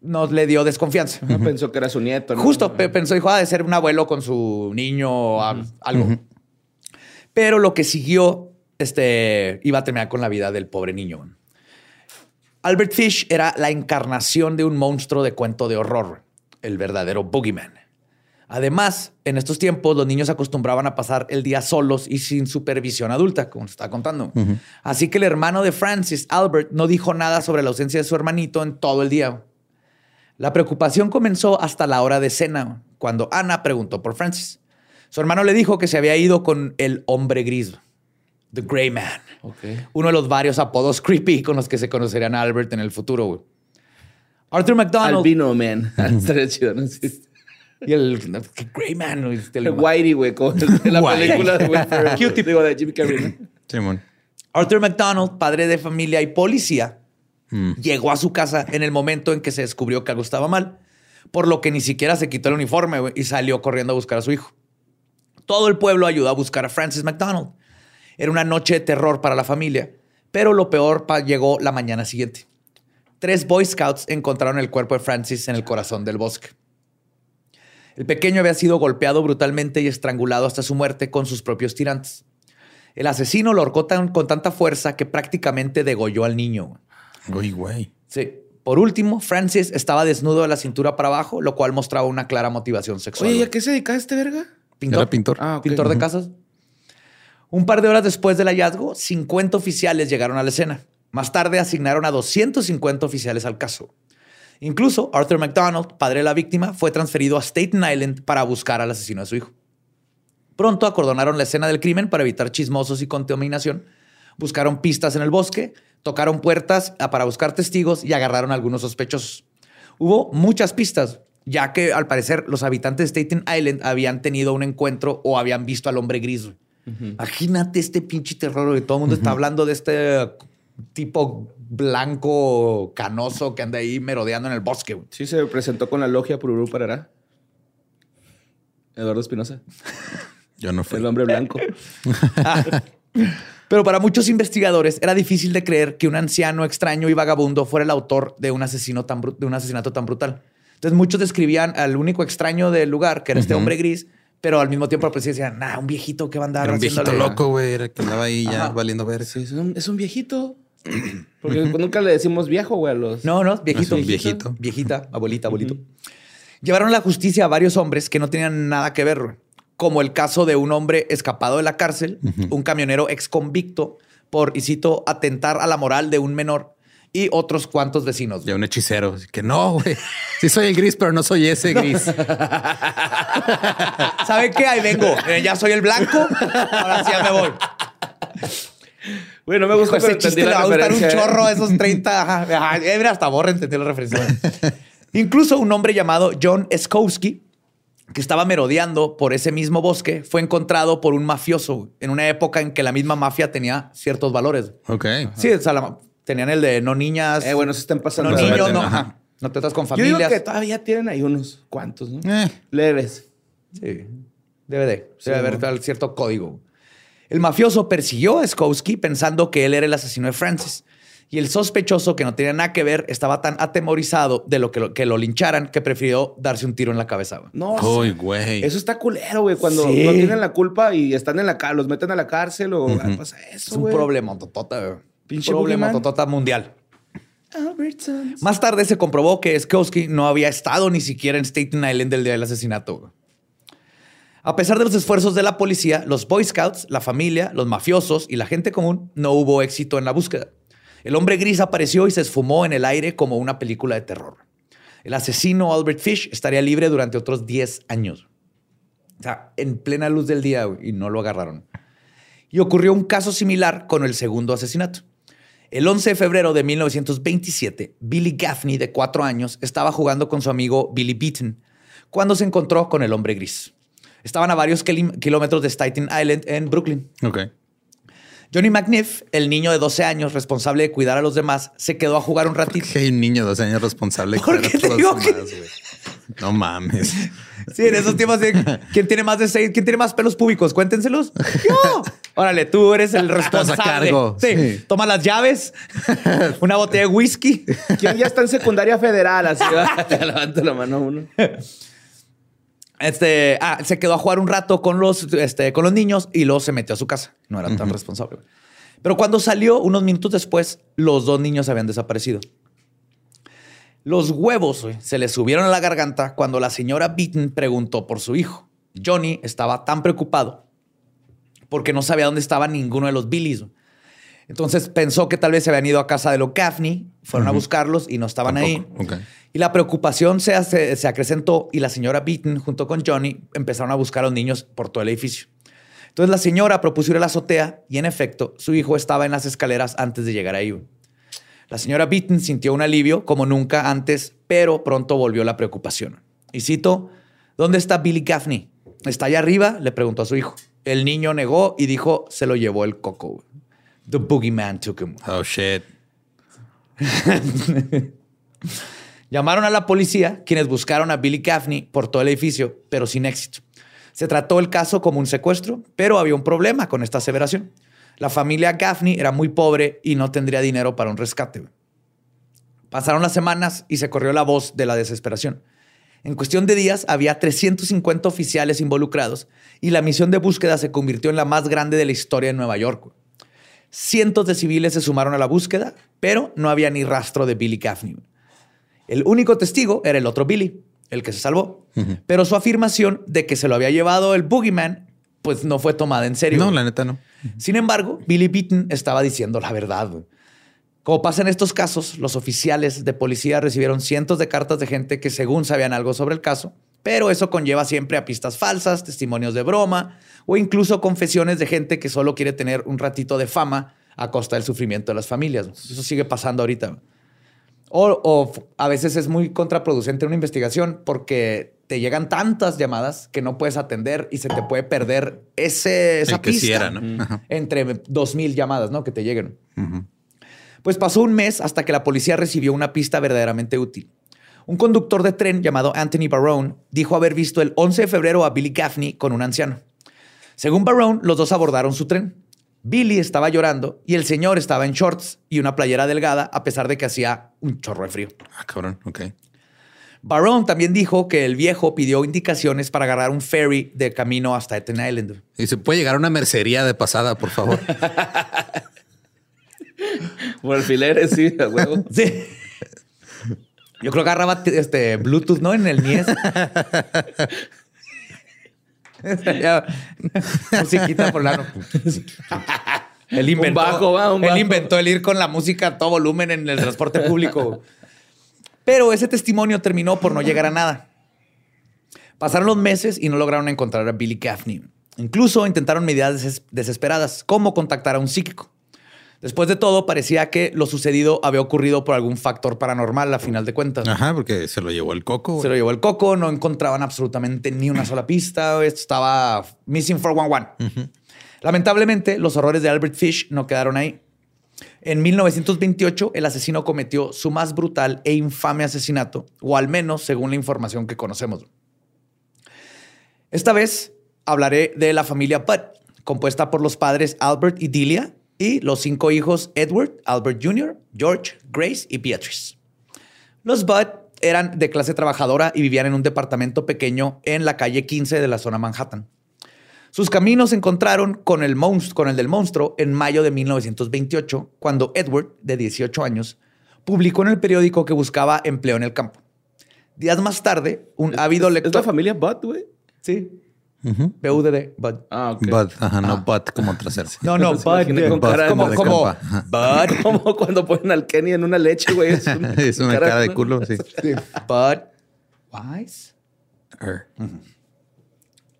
nos le dio desconfianza. No pensó que era su nieto. ¿no? Justo pe- pensó, dijo, ha de ser un abuelo con su niño o al- algo. Pero lo que siguió, este, iba a terminar con la vida del pobre niño. Albert Fish era la encarnación de un monstruo de cuento de horror, el verdadero boogeyman. Además, en estos tiempos los niños acostumbraban a pasar el día solos y sin supervisión adulta, como se estaba contando. Así que el hermano de Francis, Albert, no dijo nada sobre la ausencia de su hermanito en todo el día. La preocupación comenzó hasta la hora de cena, cuando Ana preguntó por Francis. Su hermano le dijo que se había ido con el hombre gris, The Gray Man, uno de los varios apodos creepy con los que se conocerían a Albert en el futuro. güey. Arthur McDonald. Albino Man. Estaría chido, ¿no? Y el Grey Man. este, el- El Whitey, güey, como en la película de. Q-tip. Digo, de Jimmy Carrey. ¿no? Simón. Arthur McDonald, padre de familia y policía, llegó a su casa en el momento en que se descubrió que algo estaba mal, por lo que ni siquiera se quitó el uniforme güey, y salió corriendo a buscar a su hijo. Todo el pueblo ayudó a buscar a Francis McDonald. Era una noche de terror para la familia, pero lo peor llegó la mañana siguiente. Tres Boy Scouts encontraron el cuerpo de Francis en el corazón del bosque. El pequeño había sido golpeado brutalmente y estrangulado hasta su muerte con sus propios tirantes. El asesino lo ahorcó tan- con tanta fuerza que prácticamente degolló al niño. Uy, güey. Sí. Por último, Francis estaba desnudo de la cintura para abajo, lo cual mostraba una clara motivación sexual. Oye, ¿y a qué se dedicaba este verga? Pintor. Era pintor. Ah. Pintor de casas. Un par de horas después del hallazgo, 50 oficiales llegaron a la escena. Más tarde asignaron a 250 oficiales al caso. Incluso Arthur McDonald, padre de la víctima, fue transferido a Staten Island para buscar al asesino de su hijo. Pronto acordonaron la escena del crimen para evitar chismosos y contaminación. Buscaron pistas en el bosque, tocaron puertas para buscar testigos y agarraron a algunos sospechosos. Hubo muchas pistas, ya que al parecer los habitantes de Staten Island habían tenido un encuentro o habían visto al hombre gris. Imagínate este pinche terror, güey. Todo el mundo está hablando de este tipo blanco canoso que anda ahí merodeando en el bosque. güey. Sí, se presentó con la logia Pururú Parará. Eduardo Espinosa, Yo no fui. el hombre blanco. Pero para muchos investigadores era difícil de creer que un anciano extraño y vagabundo fuera el autor de un, asesino tan de un asesinato tan brutal. Entonces muchos describían al único extraño del lugar, que era este hombre gris, pero al mismo tiempo pues, decían, nah, un viejito que va a andar Era un viejito haciéndole-". loco, güey. Era que andaba ahí ya Ajá. valiendo ver. Sí, es un, es un viejito. Porque nunca le decimos viejo, güey, a los... No, no, viejito. Es un viejito. Viejita, abuelita, abuelito. Llevaron a la justicia a varios hombres que no tenían nada que ver, güey. como el caso de un hombre escapado de la cárcel, un camionero ex convicto por, y cito, atentar a la moral de un menor y otros cuantos vecinos. Ya un hechicero. Así que no, güey. Sí soy el gris, pero no soy ese gris. ¿Sabe qué? Ahí vengo. Eh, ya soy el blanco. Ahora sí ya me voy. Güey, no me gusta, ese chiste entendí le va a gustar un ¿eh? chorro a esos 30. Ajá, ajá. Eh, mira, hasta borra entendió la referencia. Incluso un hombre llamado John Skowski, que estaba merodeando por ese mismo bosque, fue encontrado por un mafioso en una época en que la misma mafia tenía ciertos valores. Ok. Sí, o sea, la- tenían el de no niñas. Eh, bueno, se están pasando. no niños, no. Ajá. No te tratas con Yo digo familias. que todavía tienen ahí unos cuantos, ¿no? Eh, Leves. Sí, debe de. Sí, Debe haber cierto código. El mafioso persiguió a Skowski pensando que él era el asesino de Francis. Y el sospechoso, que no tenía nada que ver, estaba tan atemorizado de lo que lo, que lo lincharan que prefirió darse un tiro en la cabeza. güey. No, Uy, güey. Eso está culero, güey. Cuando Sí. no tienen la culpa y están en la cárcel, los meten a la cárcel o ah, pasa eso, Es un güey. problema totota. güey. Pinche problema totota mundial. Albertsons. Más tarde se comprobó que Skowski no había estado ni siquiera en Staten Island el día del asesinato. A pesar de los esfuerzos de la policía, los Boy Scouts, la familia, los mafiosos y la gente común, no hubo éxito en la búsqueda. El hombre gris apareció y se esfumó en el aire como una película de terror. El asesino Albert Fish estaría libre durante otros 10 años. O sea, en plena luz del día y no lo agarraron. Y ocurrió un caso similar con el segundo asesinato. El 11 de febrero de 1927, Billy Gaffney, de cuatro años, estaba jugando con su amigo Billy Beaton cuando se encontró con el hombre gris. Estaban a varios kilómetros de Staten Island en Brooklyn. Ok. Johnny McNiff, el niño de 12 años responsable de cuidar a los demás, se quedó a jugar un ratito. Que hay un niño de 12 años responsable. de ¿Por cuidar a qué los demás, güey. No mames. Sí, en esos tiempos, de, ¿quién tiene más de seis? ¿Quién tiene más pelos públicos? Cuéntenselos. Yo. Órale, tú eres el responsable. cargo. Sí. Sí. Toma las llaves, una botella de whisky. ¿Quién ya está en secundaria federal? Así va. Te levanta la mano uno. Este, ah, se quedó a jugar un rato con los, este, con los niños y luego se metió a su casa. No era tan responsable. Pero cuando salió, unos minutos después, los dos niños habían desaparecido. Los huevos se le subieron a la garganta cuando la señora Beaton preguntó por su hijo. Johnny estaba tan preocupado porque no sabía dónde estaba ninguno de los Billys. Entonces pensó que tal vez se habían ido a casa de los Gaffney, fueron a buscarlos y no estaban ahí. Tampoco. Ok. Y la preocupación se, hace- se acrecentó y la señora Beaton junto con Johnny empezaron a buscar a los niños por todo el edificio. Entonces la señora propuso ir a la azotea y en efecto su hijo estaba en las escaleras antes de llegar ahí. La señora Beaton sintió un alivio como nunca antes, pero pronto volvió la preocupación. Y cito, ¿Dónde está Billy Gaffney? ¿Está allá arriba? Le preguntó a su hijo. El niño negó y dijo, se lo llevó el coco. The boogeyman took him. Oh, shit. Llamaron a la policía, quienes buscaron a Billy Gaffney por todo el edificio, pero sin éxito. Se trató el caso como un secuestro, pero había un problema con esta aseveración. La familia Gaffney era muy pobre y no tendría dinero para un rescate. Pasaron las semanas y se corrió la voz de la desesperación. En cuestión de días había 350 oficiales involucrados y la misión de búsqueda se convirtió en la más grande de la historia de Nueva York. Cientos de civiles se sumaron a la búsqueda, pero no había ni rastro de Billy Gaffney. El único testigo era el otro Billy, el que se salvó. Pero su afirmación de que se lo había llevado el Boogeyman, pues no fue tomada en serio. No, la neta no. Sin embargo, Billy Beaton estaba diciendo la verdad. Como pasa en estos casos, los oficiales de policía recibieron cientos de cartas de gente que según sabían algo sobre el caso, pero eso conlleva siempre a pistas falsas, testimonios de broma o incluso confesiones de gente que solo quiere tener un ratito de fama a costa del sufrimiento de las familias. Eso sigue pasando ahorita. O, a veces es muy contraproducente una investigación porque te llegan tantas llamadas que no puedes atender y se te puede perder ese, esa El que sí pista era, ¿no? Ajá. entre dos mil llamadas, ¿no? Que te lleguen. Pues pasó un mes hasta que la policía recibió una pista verdaderamente útil. Un conductor de tren llamado Anthony Barone dijo haber visto el 11 de febrero a Billy Gaffney con un anciano. Según Barone, los dos abordaron su tren. Billy estaba llorando y el señor estaba en shorts y una playera delgada a pesar de que hacía un chorro de frío. Ah, cabrón, ok. Barone también dijo que el viejo pidió indicaciones para agarrar un ferry de camino hasta Etten Island. Y se puede llegar a una mercería de pasada, por favor. por alfileres, sí, a huevo. Sí. Yo creo que agarraba este, Bluetooth, ¿no? En el 10. Musiquita por lano. Él inventó, bajo, va, un él inventó el ir con la música a todo volumen en el transporte público. Pero ese testimonio terminó por no llegar a nada. Pasaron los meses y no lograron encontrar a Billy Gaffney. Incluso intentaron medidas deses- desesperadas, como contactar a un psíquico. Después de todo, parecía que lo sucedido había ocurrido por algún factor paranormal, a final de cuentas. Ajá, porque se lo llevó el coco. Se lo llevó el coco, no encontraban absolutamente ni una sola pista. Esto estaba missing 411. Lamentablemente, los horrores de Albert Fish no quedaron ahí. En 1928, el asesino cometió su más brutal e infame asesinato, o al menos según la información que conocemos. Esta vez hablaré de la familia Budd, compuesta por los padres Albert y Delia y los cinco hijos Edward, Albert Jr., George, Grace y Beatrice. Los Budd eran de clase trabajadora y vivían en un departamento pequeño en la calle 15 de la zona Manhattan. Sus caminos se encontraron con el, con el del monstruo en mayo de 1928, cuando Edward, de 18 años, publicó en el periódico que buscaba empleo en el campo. Días más tarde, un ávido ¿Es lector... la familia Butt, güey? Sí. BUDD, Bud. Ah, ok. Bud, ajá, no butt como trasero. No, no, Bud. con Bud cara de como, de. Bud. Cuando ponen al Kenny en una leche, güey. Es una, Es una cara de culo, sí. Bud. Wise. Er.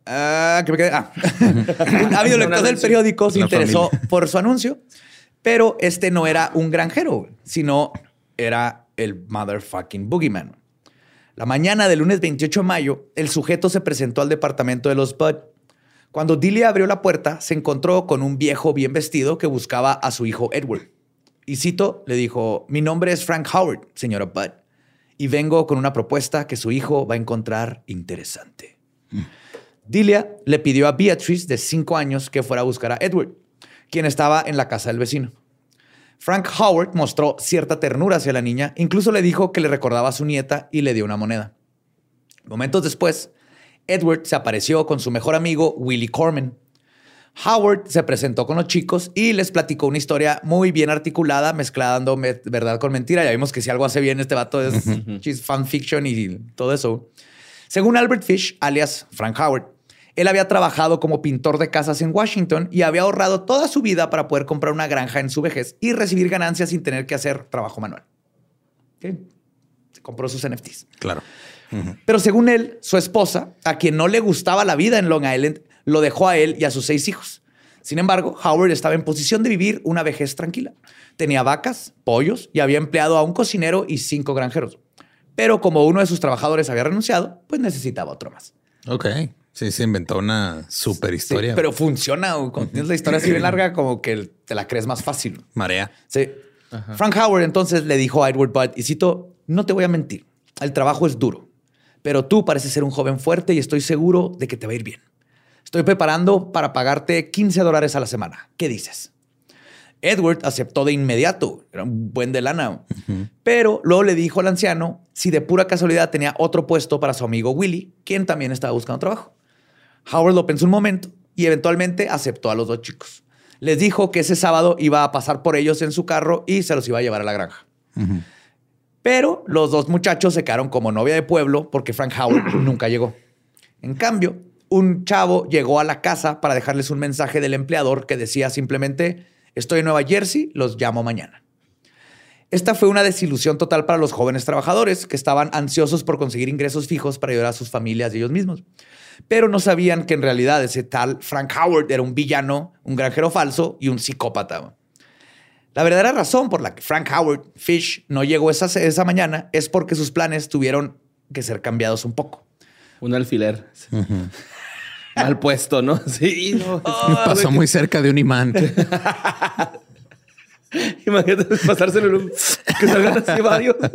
Ah, que me quedé. Ah. un ávido lector del periódico se interesó familia. por su anuncio, pero este no era un granjero, sino era el motherfucking boogeyman. La mañana del lunes 28 de mayo, el sujeto se presentó al departamento de los Bud. Cuando Dilly abrió la puerta, se encontró con un viejo bien vestido que buscaba a su hijo Edward. Y cito, le dijo, mi nombre es Frank Howard, señora Bud, y vengo con una propuesta que su hijo va a encontrar interesante. Dilia le pidió a Beatrice, de cinco años, que fuera a buscar a Edward, quien estaba en la casa del vecino. Frank Howard mostró cierta ternura hacia la niña, incluso le dijo que le recordaba a su nieta y le dio una moneda. Momentos después, Edward se apareció con su mejor amigo Willie Corman. Howard se presentó con los chicos y les platicó una historia muy bien articulada, mezclando me- verdad con mentira. Ya vimos que si algo hace bien este vato es fanfiction y todo eso. Según Albert Fish, alias Frank Howard, él había trabajado como pintor de casas en Washington y había ahorrado toda su vida para poder comprar una granja en su vejez y recibir ganancias sin tener que hacer trabajo manual. Ok. Se compró sus NFTs. Claro. Pero según él, su esposa, a quien no le gustaba la vida en Long Island, lo dejó a él y a sus seis hijos. Sin embargo, Howard estaba en posición de vivir una vejez tranquila. Tenía vacas, pollos y había empleado a un cocinero y cinco granjeros. Pero como uno de sus trabajadores había renunciado, pues necesitaba otro más. Ok. Sí, se inventó una super Sí, historia. pero funciona. Cuando tienes la historia así bien larga, como que te la crees más fácil. Marea. Sí. Frank Howard entonces le dijo a Edward Budd, y cito, no te voy a mentir, el trabajo es duro, pero tú pareces ser un joven fuerte y estoy seguro de que te va a ir bien. Estoy preparando para pagarte 15 dólares a la semana. ¿Qué dices? Edward aceptó de inmediato, era un buen de lana, pero luego le dijo al anciano si de pura casualidad tenía otro puesto para su amigo Willy, quien también estaba buscando trabajo. Howard lo pensó un momento y eventualmente aceptó a los dos chicos. Les dijo que ese sábado iba a pasar por ellos en su carro y se los iba a llevar a la granja. Pero los dos muchachos se quedaron como novia de pueblo porque Frank Howard nunca llegó. En cambio, un chavo llegó a la casa para dejarles un mensaje del empleador que decía simplemente, estoy en Nueva Jersey, los llamo mañana. Esta fue una desilusión total para los jóvenes trabajadores que estaban ansiosos por conseguir ingresos fijos para ayudar a sus familias y ellos mismos. Pero no sabían que en realidad ese tal Frank Howard era un villano, un granjero falso y un psicópata. La verdadera razón por la que Frank Howard Fish no llegó esa, esa mañana es porque sus planes tuvieron que ser cambiados un poco. Un alfiler. Mal puesto, ¿no? Sí, no. Pasó muy cerca de un imán. Imagínate pasárselo en un... que salgan así varios.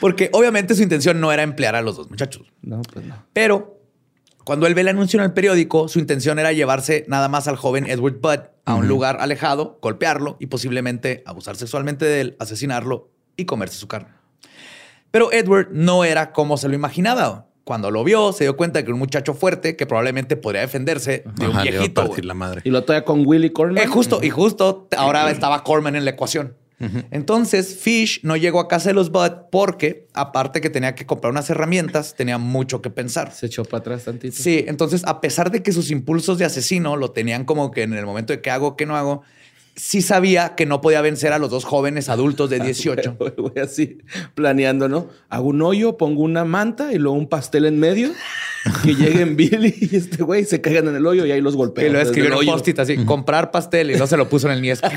Porque obviamente su intención no era emplear a los dos muchachos. No, pues no. Pero cuando él ve el anuncio en el periódico, su intención era llevarse nada más al joven Edward Budd a un lugar alejado, golpearlo y posiblemente abusar sexualmente de él, asesinarlo y comerse su carne. Pero Edward no era como se lo imaginaba. Cuando lo vio, se dio cuenta de que era un muchacho fuerte que probablemente podría defenderse de un Ajá, le iba a viejito. partir güey. la madre. Y lo toya con Willy Corman. Eh, justo, y justo ahora estaba Corman en la ecuación. Entonces, Fish no llegó a casa de los Bud porque, aparte que tenía que comprar unas herramientas, tenía mucho que pensar. Se echó para atrás tantito. Sí, entonces, a pesar de que sus impulsos de asesino lo tenían como que en el momento de qué hago, qué no hago, sí sabía que no podía vencer a los dos jóvenes adultos de 18. Voy, voy así planeando, ¿no? Hago un hoyo, pongo una manta y luego un pastel en medio. Que lleguen Billy y este güey se caigan en el hoyo y ahí los golpeo. Y lo escribió en post-it así, comprar pastel, y no se lo puso en el niés.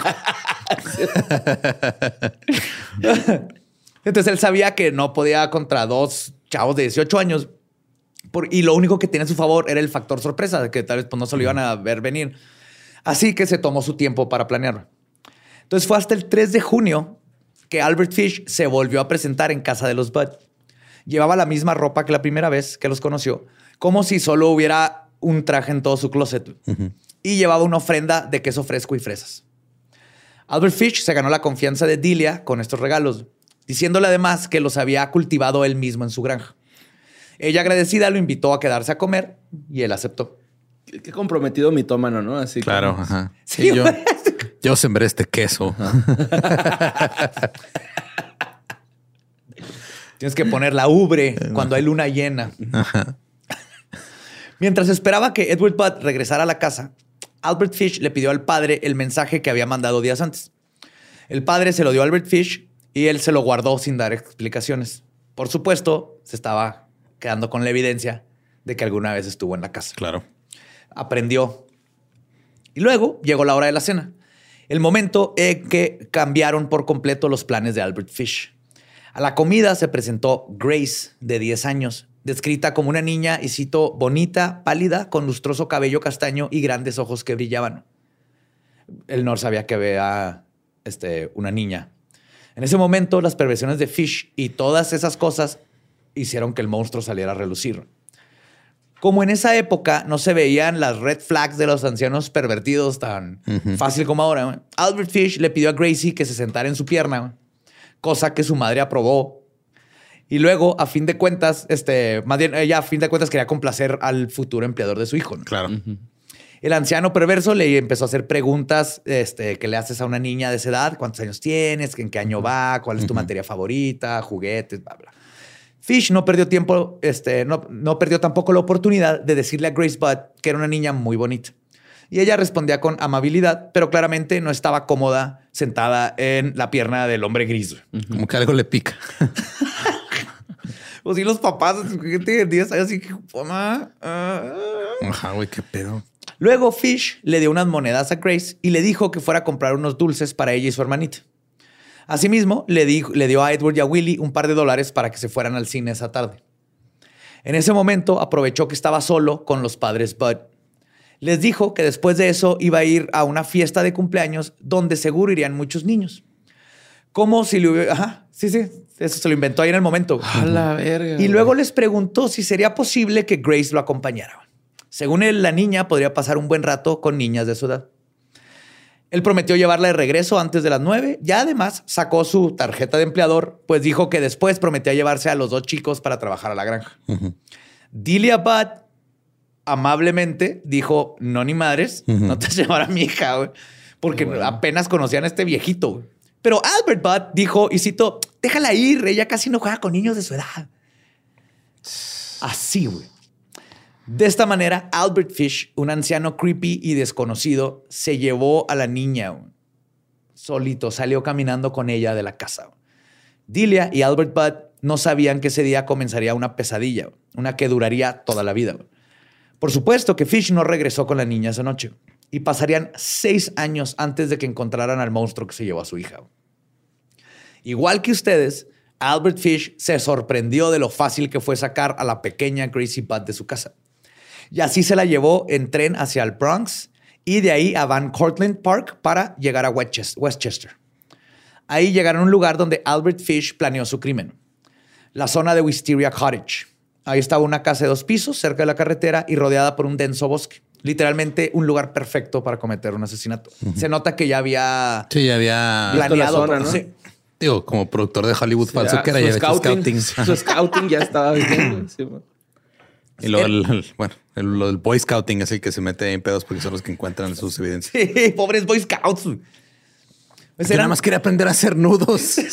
Entonces él sabía que no podía contra dos chavos de 18 años. por- y lo único que tenía a su favor era el factor sorpresa, de que tal vez pues, no se lo iban a ver venir. Así que se tomó su tiempo para planearlo. Entonces fue hasta el 3 de junio que Albert Fish se volvió a presentar en casa de los Bud. Llevaba la misma ropa que la primera vez que los conoció, como si solo hubiera un traje en todo su closet. Y llevaba una ofrenda de queso fresco y fresas. Albert Fish se ganó la confianza de Delia con estos regalos, diciéndole además que los había cultivado él mismo en su granja. Ella agradecida lo invitó a quedarse a comer y él aceptó. Qué, comprometido mitómano, ¿no? Así Claro, como- ajá. Sí, Sí, yo, yo sembré este queso. Tienes que poner la ubre cuando hay luna llena. Mientras esperaba que Edward Budd regresara a la casa, Albert Fish le pidió al padre el mensaje que había mandado días antes. El padre se lo dio a Albert Fish y él se lo guardó sin dar explicaciones. Por supuesto, se estaba quedando con la evidencia de que alguna vez estuvo en la casa. Claro. Aprendió. Y luego llegó la hora de la cena. El momento en que cambiaron por completo los planes de Albert Fish. A la comida se presentó Grace, de 10 años, descrita como una niña, y cito, bonita, pálida, con lustroso cabello castaño y grandes ojos que brillaban. Él no sabía que vea este, una niña. En ese momento, las perversiones de Fish y todas esas cosas hicieron que el monstruo saliera a relucir. Como en esa época no se veían las red flags de los ancianos pervertidos tan fácil como ahora, Albert Fish le pidió a Gracie que se sentara en su pierna, cosa que su madre aprobó. Y luego, a fin de cuentas, este, más bien, ella a fin de cuentas quería complacer al futuro empleador de su hijo. ¿no? Claro. El anciano perverso le empezó a hacer preguntas este, que le haces a una niña de esa edad. ¿Cuántos años tienes? ¿En qué año va? ¿Cuál es tu materia favorita? Juguetes, bla, bla. Fish no perdió tiempo, este, no, no perdió tampoco la oportunidad de decirle a Grace Budd que era una niña muy bonita. Y ella respondía con amabilidad, pero claramente no estaba cómoda sentada en la pierna del hombre gris. Como que algo le pica. O si los papás que tienen 10 años así que, mamá, ah, ah". Ajá, güey, qué pedo. Luego Fish le dio unas monedas a Grace y le dijo que fuera a comprar unos dulces para ella y su hermanita. Asimismo, le, dijo- le dio a Edward y a Willy un par de dólares para que se fueran al cine esa tarde. En ese momento aprovechó que estaba solo con los padres Bud. Les dijo que después de eso iba a ir a una fiesta de cumpleaños donde seguro irían muchos niños. Como si le hubiera... Ajá, sí, sí, eso se lo inventó ahí en el momento. A la verga. Y luego les preguntó si sería posible que Grace lo acompañara. Según él, la niña podría pasar un buen rato con niñas de su edad. Él prometió llevarla de regreso antes de las nueve y además sacó su tarjeta de empleador, pues dijo que después prometía llevarse a los dos chicos para trabajar a la granja. Delia Budd amablemente dijo, no ni madres, no te vas a mi hija, güey", porque apenas conocían a este viejito. güey. Pero Albert Budd dijo, y cito, déjala ir, ella casi no juega con niños de su edad. Así, güey. De esta manera, Albert Fish, un anciano creepy y desconocido, se llevó a la niña solito, salió caminando con ella de la casa. Delia y Albert Budd no sabían que ese día comenzaría una pesadilla, una que duraría toda la vida. Por supuesto que Fish no regresó con la niña esa noche y pasarían seis años antes de que encontraran al monstruo que se llevó a su hija. Igual que ustedes, Albert Fish se sorprendió de lo fácil que fue sacar a la pequeña Gracie Budd de su casa. Y así se la llevó en tren hacia el Bronx y de ahí a Van Cortlandt Park para llegar a Westches- Westchester. Ahí llegaron a un lugar donde Albert Fish planeó su crimen, la zona de Wisteria Cottage. Ahí estaba una casa de dos pisos cerca de la carretera y rodeada por un denso bosque. Literalmente un lugar perfecto para cometer un asesinato. Se nota que ya había Sí, ya había. Plan- planeado. zona. ¿no? Sí. Digo, como productor de Hollywood falso Ya, que era su ya scouting, scouting. Su scouting ya estaba bien. sí. Y luego, el, el- bueno, el, lo del Boy Scouting es el que se mete en pedos porque son los que encuentran sus evidencias. Sí, pobres Boy Scouts. Pues Yo nada más quería aprender a hacer nudos.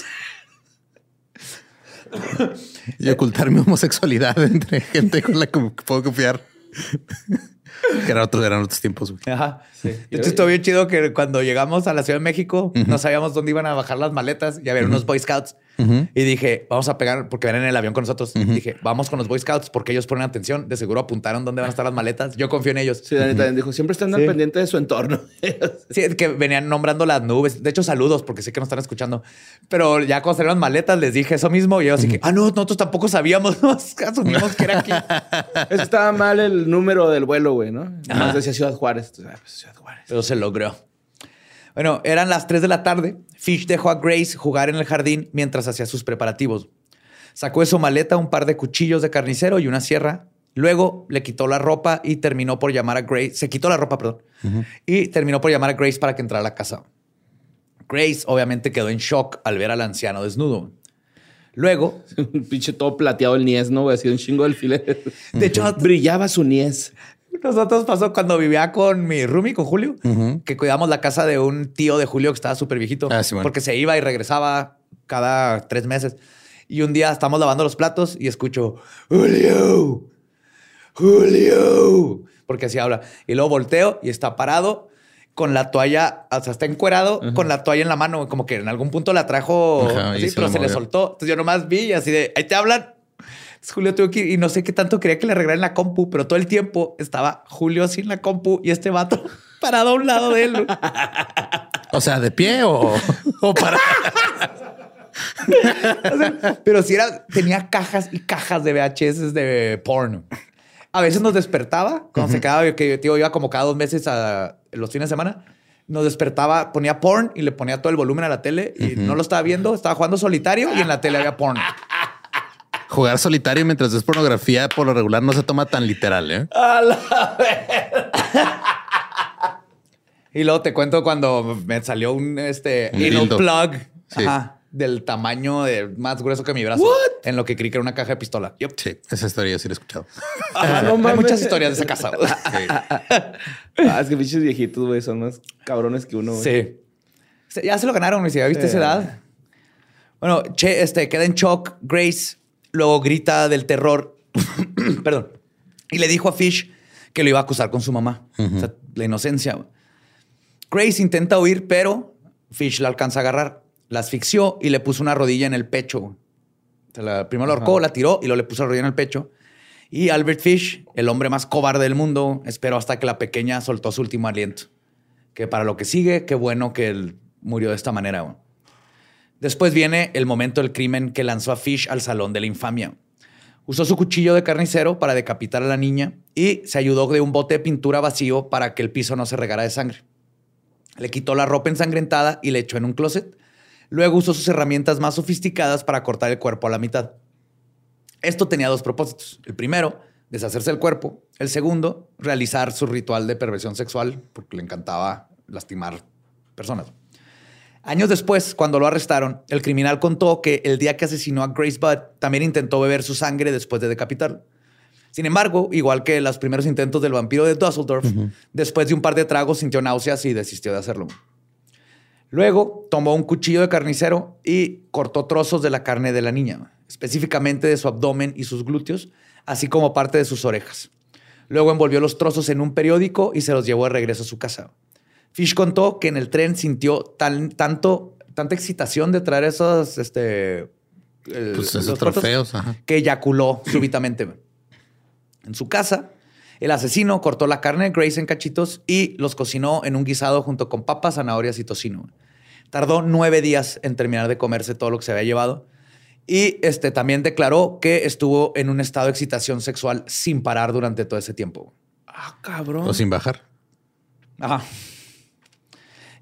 y ocultar mi homosexualidad entre gente con la que puedo confiar. que eran otros, eran otros tiempos. güey. Ajá. Sí. Estuvo bien chido que cuando llegamos a la Ciudad de México no sabíamos dónde iban a bajar las maletas y había unos Boy Scouts. Y dije, vamos a pegar, porque venían en el avión con nosotros. Dije, vamos con los Boy Scouts porque ellos ponen atención. De seguro apuntaron dónde van a estar las maletas. Yo confío en ellos. Sí, Dani también dijo, siempre están al Sí. pendiente de su entorno. Sí, que venían nombrando las nubes. De hecho, saludos porque sé que nos están escuchando. Pero ya cuando salieron las maletas les dije eso mismo y ellos así que, ah, no, nosotros tampoco sabíamos. Asumimos que era aquí. Eso estaba mal el número del vuelo, güey, ¿no? Más decía Ciudad Juárez. Entonces, ah, pues, Ciudad Juárez. Pero se logró. Bueno, eran las 3 de la tarde. Fish dejó a Grace jugar en el jardín mientras hacía sus preparativos. Sacó de su maleta un par de cuchillos de carnicero y una sierra. Luego le quitó la ropa y terminó por llamar a Grace. Se quitó la ropa, perdón. Y terminó por llamar a Grace para que entrara a la casa. Grace obviamente quedó en shock al ver al anciano desnudo. Luego, Un pinche todo plateado el niés, ¿no? güey? Así un chingo del alfiler. de hecho, Brillaba su niés. Nosotros pasó cuando vivía con mi roomie, con Julio, que cuidamos la casa de un tío de Julio que estaba súper viejito. Ah, sí, bueno. Porque se iba y regresaba cada tres meses. Y un día estamos lavando los platos y escucho, Julio, Julio, porque así habla. Y luego volteo y está parado con la toalla, o sea, está encuerado con la toalla en la mano, como que en algún punto la trajo, Ajá, así, se pero la se le soltó. Entonces yo nomás vi y así de, ahí te hablan. Julio tuvo que ir y no sé qué tanto quería que le regalen la compu, pero todo el tiempo estaba Julio sin la compu y este vato parado a un lado de él. O sea, de pie o, o para. O sea, pero si era, tenía cajas y cajas de VHS de porno. A veces nos despertaba cuando se quedaba, que tío iba como cada dos meses a los fines de semana. Nos despertaba, ponía porn y le ponía todo el volumen a la tele y no lo estaba viendo. Estaba jugando solitario y en la tele había porn. Jugar solitario mientras es pornografía, por lo regular no se toma tan literal, ¿eh? Y luego te cuento cuando me salió un este Un plug Sí. ajá, del tamaño de más grueso que mi brazo. En lo que creí que era una caja de pistola. Sí, esa historia yo sí la he escuchado. Ah, no Hay muchas historias de esa casa. Ah, es que pinches viejitos, güey, son más cabrones que uno, güey. sí. Ya se lo ganaron, güey. Si ya viste esa edad. Bueno, che, este queda en shock. Grace luego grita del terror. Perdón. Y le dijo a Fish que lo iba a acusar con su mamá. O sea, la inocencia. Grace intenta huir, pero Fish la alcanza a agarrar. La asfixió y le puso una rodilla en el pecho. la- primero la ahorcó, la tiró y luego le puso la rodilla en el pecho. Y Albert Fish, el hombre más cobarde del mundo, esperó hasta que la pequeña soltó su último aliento. Que para lo que sigue, qué bueno que él murió de esta manera. Después viene el momento del crimen que lanzó a Fish al salón de la infamia. Usó su cuchillo de carnicero para decapitar a la niña y se ayudó de un bote de pintura vacío para que el piso no se regara de sangre. Le quitó la ropa ensangrentada y le echó en un closet. Luego usó sus herramientas más sofisticadas para cortar el cuerpo a la mitad. Esto tenía dos propósitos. El primero, deshacerse del cuerpo. El segundo, realizar su ritual de perversión sexual porque le encantaba lastimar personas. Años después, cuando lo arrestaron, el criminal contó que el día que asesinó a Grace Budd también intentó beber su sangre después de decapitarlo. Sin embargo, igual que los primeros intentos del vampiro de Dusseldorf, después de un par de tragos sintió náuseas y desistió de hacerlo. Luego tomó un cuchillo de carnicero y cortó trozos de la carne de la niña, específicamente de su abdomen y sus glúteos, así como parte de sus orejas. Luego envolvió los trozos en un periódico y se los llevó de regreso a su casa. Fish contó que en el tren sintió tan, tanto, tanta excitación de traer esos, este, el- Pues esos los fotos, trofeos, ajá. que eyaculó súbitamente. En su casa, el asesino cortó la carne de Grace en cachitos y los cocinó en un guisado junto con papas, zanahorias y tocino. Tardó nueve días en terminar de comerse todo lo que se había llevado. Y este, también declaró que estuvo en un estado de excitación sexual sin parar durante todo ese tiempo. Ah, cabrón. O sin bajar. Ajá.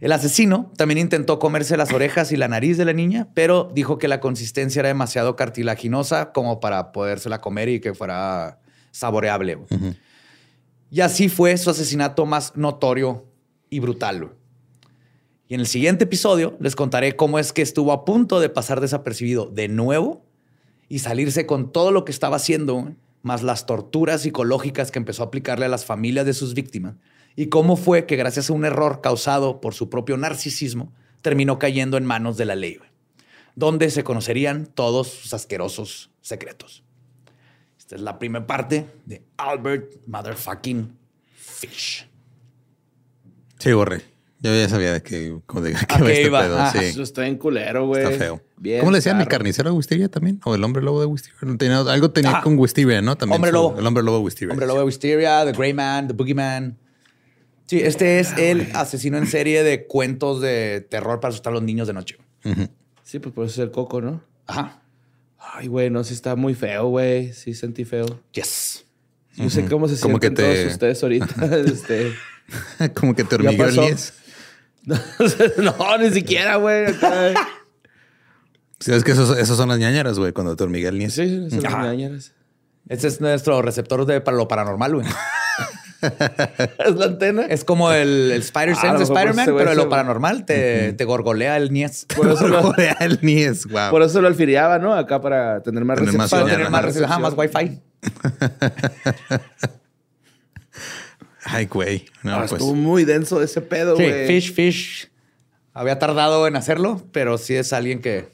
El asesino también intentó comerse las orejas y la nariz de la niña, pero dijo que la consistencia era demasiado cartilaginosa como para podérsela comer y que fuera saboreable. Y así fue su asesinato más notorio y brutal. Y en el siguiente episodio les contaré cómo es que estuvo a punto de pasar desapercibido de nuevo y salirse con todo lo que estaba haciendo, más las torturas psicológicas que empezó a aplicarle a las familias de sus víctimas, y cómo fue que gracias a un error causado por su propio narcisismo, terminó cayendo en manos de la ley, donde se conocerían todos sus asquerosos secretos. Esta es la primera parte de Albert Motherfucking Fish. Sí, borré. Yo ya sabía de que, de, que ¿A iba qué este iba? pedo. Ah, sí. Eso está en culero, güey. Está feo. Bien ¿Cómo le decían? ¿El carnicero de Wisteria también? ¿O el hombre lobo de Wisteria? Tenía- algo tenía Ah. con Wisteria, ¿no? También Hombre su- lobo. El hombre lobo de Wisteria. Hombre Lobo de Wisteria, The Grey Man, The Boogeyman. Sí, este es el asesino en serie de cuentos de terror para asustar a los niños de noche. Sí, pues por eso es el coco, ¿no? Ajá. Ay, güey, no, sí está muy feo, güey. Sí sentí feo. Yes. Yo sé cómo se Como que sienten te- todos ustedes ahorita. este... Como que te hormigueó el pasó. niés. no, ni siquiera, güey. acá. ¿Sabes que esos, esos son las ñañaras, güey? Cuando te hormiguea el niés. Sí, son las Ajá. ñañaras. Este es nuestro receptor de para lo paranormal, güey. Es la antena. Es como el, el Spider Ah, de mejor Spider-Man, pero de lo paranormal te, te gorgolea el niés. Por eso, lo, Hormiguea el niés, wow. por eso lo alfiriaba, ¿no? Acá para tener más recepción. Para tener más, recepción, ajá, más wifi. Ay, güey. No, Ah, pues. Estuvo muy denso ese pedo, Sí, güey. Fish, Fish. Había tardado en hacerlo, pero sí es alguien que,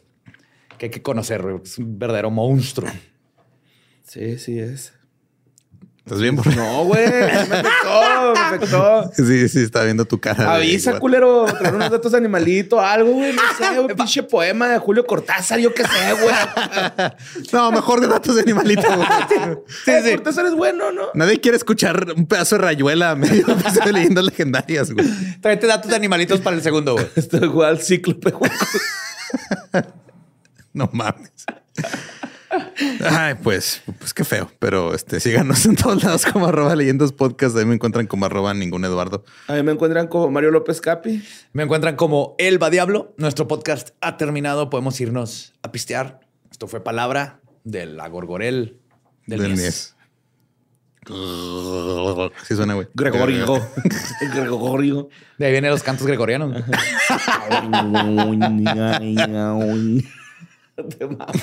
que hay que conocer. Es un verdadero monstruo. Sí, sí es. ¿Estás bien, borre? No, güey. Me afectó, me afectó. Sí, sí, está viendo tu cara. Avisa, culero. Traer unos datos de animalito, algo, güey. No sé, un pinche poema de Julio Cortázar, yo qué sé, güey. No, mejor de datos de animalito. güey. Sí, sí. Cortázar es bueno, ¿no? Nadie quiere escuchar un pedazo de rayuela medio episodio de leyendas legendarias, güey. Tráete datos de animalitos para el segundo, güey. Esto igual cíclope, güey. No mames. Ay, pues, pues qué feo. Pero este, síganos en todos lados como arroba leyendas podcast. Ahí me encuentran como arroba ningún Eduardo. A mí me encuentran como Mario López Capi. Me encuentran como Elba Diablo. Nuestro podcast ha terminado. Podemos irnos a pistear. Esto fue palabra de la Gorgorel del, Del Mies. Así suena, güey. Gregorio. Gregorio. De ahí vienen los cantos gregorianos. Te mamas.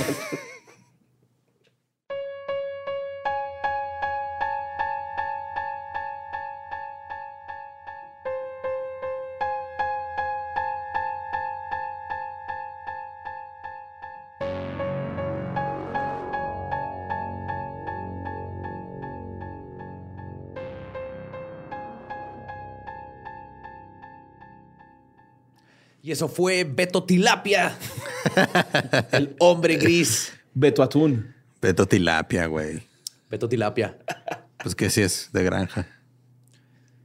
Y eso fue Beto Tilapia, el hombre gris. Beto Atún. Beto tilapia, güey. Beto Tilapia. Pues que sí es de granja.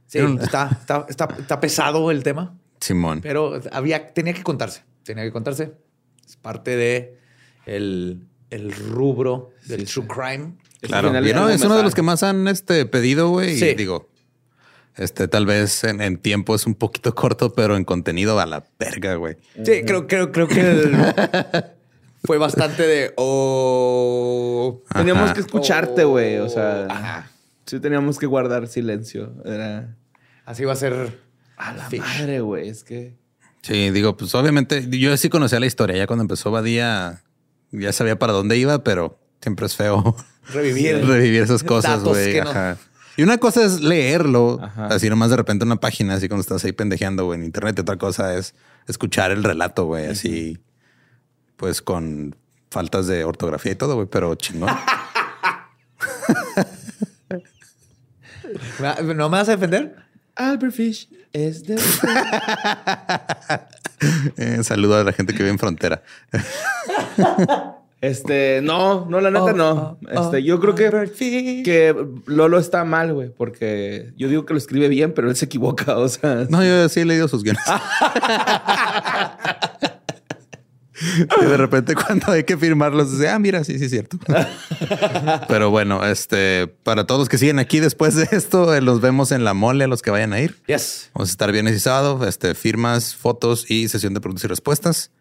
Sí, está, está, está, está pesado el tema, Simón. pero había, tenía que contarse. Tenía que contarse. Es parte de el, el rubro del true crime. Claro. Y no, es uno de los que más han este, pedido, güey. Sí. Y digo, este, tal vez en, en tiempo es un poquito corto, pero en contenido a la verga, güey. Sí, creo, creo, creo que el- fue bastante de oh. Teníamos Ajá. que escucharte, güey. O sea, Ajá. sí teníamos que guardar silencio. Era Así va a ser. a la Fish. madre, güey. Es que Sí, digo, pues obviamente yo sí conocía la historia. Ya cuando empezó Badía, ya sabía para dónde iba, pero siempre es feo Revivir. revivir esas cosas, güey. que no- Ajá. Y una cosa es leerlo, Ajá. así nomás de repente en una página, así cuando estás ahí pendejeando, güey, en internet. Y otra cosa es escuchar el relato, güey, así, pues con faltas de ortografía y todo, güey, pero chingón. ¿No me vas a defender? Albert Fish es de. Eh, saludo a la gente que vive en frontera. este, no, no, la neta Oh, no. oh, este, oh, yo creo que, que Lolo está mal, güey, porque yo digo que lo escribe bien, pero él se equivoca. O sea, No, yo sí he leído sus guiones. y de repente cuando hay que firmarlos, dice, ah, mira, sí, sí es cierto. Pero bueno, este, para todos los que siguen aquí después de esto, eh, los vemos en la mole, a los que vayan a ir. Yes. Vamos a estar viernes y sábado, este, firmas, fotos y sesión de preguntas y respuestas.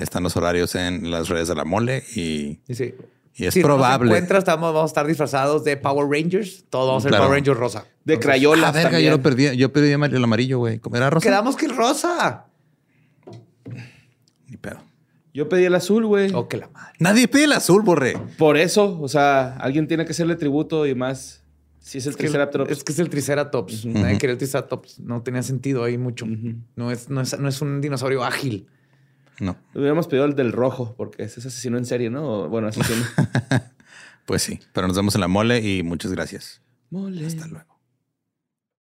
Están los horarios en las redes de la mole y, Y sí. y es Si probable. encuentras, estamos, vamos a estar disfrazados de Power Rangers. Todos vamos a ser Claro. Power Rangers rosa. de Crayolas Ah, verga, yo lo perdí. Yo pedí el amarillo, güey. ¿Cómo era rosa? Quedamos que el rosa. Ni pedo. Yo pedí el azul, güey. Oh, que la madre. Nadie pide el azul, borre. Por eso, o sea, alguien tiene que hacerle tributo y más. Si es el Es que, Triceratops. es que es el Triceratops. Nadie quería el Triceratops. No tenía sentido ahí mucho. no, es, no, es, no es un dinosaurio ágil. No. Hubiéramos pedido el del rojo, porque ese es asesino en serie, ¿no? Bueno, asesino. Pues sí, pero nos vemos en la mole y muchas gracias. Mole. Hasta luego.